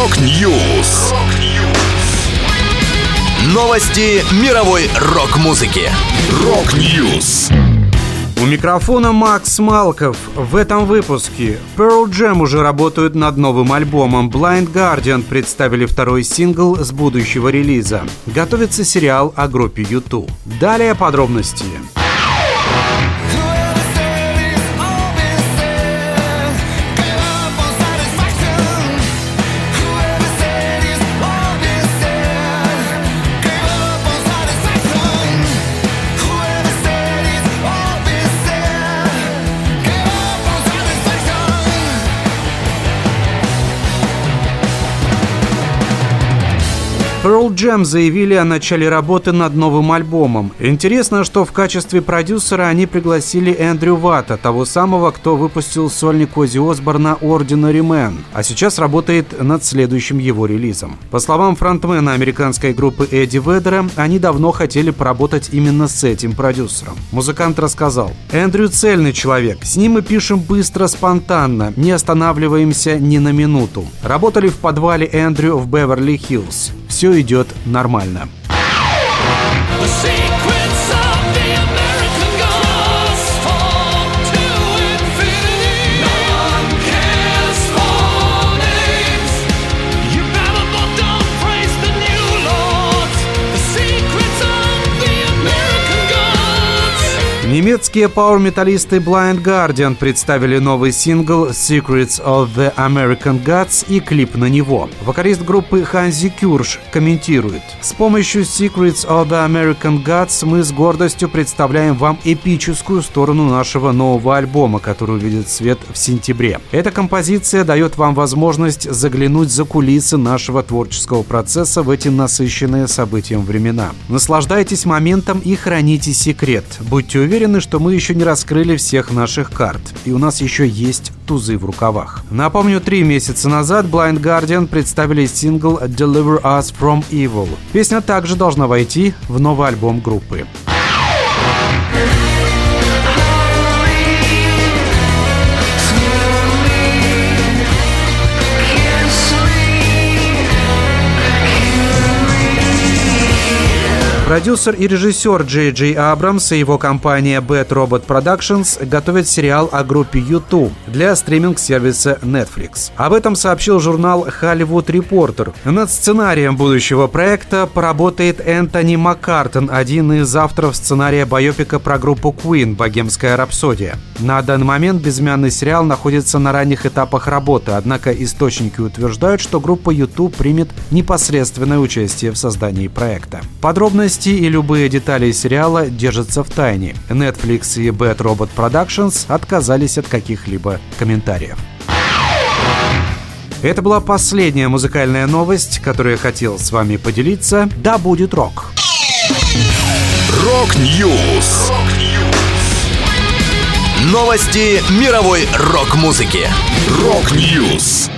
Rock News. Новости мировой рок-музыки. Rock News. У микрофона Макс Малков. В этом выпуске Pearl Jam уже работают над новым альбомом. Blind Guardian представили второй сингл с будущего релиза. Готовится сериал о группе YouTube. Далее подробности. Pearl Jam заявили о начале работы над новым альбомом. Интересно, что в качестве продюсера они пригласили Эндрю Ватта, того самого, кто выпустил сольник Ози Осборна Ordinary Man, а сейчас работает над следующим его релизом. По словам фронтмена американской группы Эдди Ведера, они давно хотели поработать именно с этим продюсером. Музыкант рассказал, «Эндрю цельный человек, с ним мы пишем быстро, спонтанно, не останавливаемся ни на минуту. Работали в подвале Эндрю в Беверли-Хиллз все идет нормально. Немецкие пауэр-металлисты Blind Guardian представили новый сингл Secrets of the American Gods и клип на него. Вокалист группы Ханзи Кюрш комментирует. С помощью Secrets of the American Gods мы с гордостью представляем вам эпическую сторону нашего нового альбома, который увидит свет в сентябре. Эта композиция дает вам возможность заглянуть за кулисы нашего творческого процесса в эти насыщенные событием времена. Наслаждайтесь моментом и храните секрет. Будьте уверены, уверены, что мы еще не раскрыли всех наших карт, и у нас еще есть тузы в рукавах. Напомню, три месяца назад Blind Guardian представили сингл Deliver Us From Evil. Песня также должна войти в новый альбом группы. Продюсер и режиссер Джей Джей Абрамс и его компания Bad Robot Productions готовят сериал о группе YouTube для стриминг-сервиса Netflix. Об этом сообщил журнал Hollywood Reporter. Над сценарием будущего проекта поработает Энтони Маккартон, один из авторов сценария байопика про группу Queen «Богемская рапсодия». На данный момент безымянный сериал находится на ранних этапах работы, однако источники утверждают, что группа YouTube примет непосредственное участие в создании проекта. Подробности Новости и любые детали сериала держатся в тайне. Netflix и Bad Robot Productions отказались от каких-либо комментариев. Это была последняя музыкальная новость, которую я хотел с вами поделиться. Да будет рок! Rock News! Новости мировой рок-музыки. Рок-Ньюс!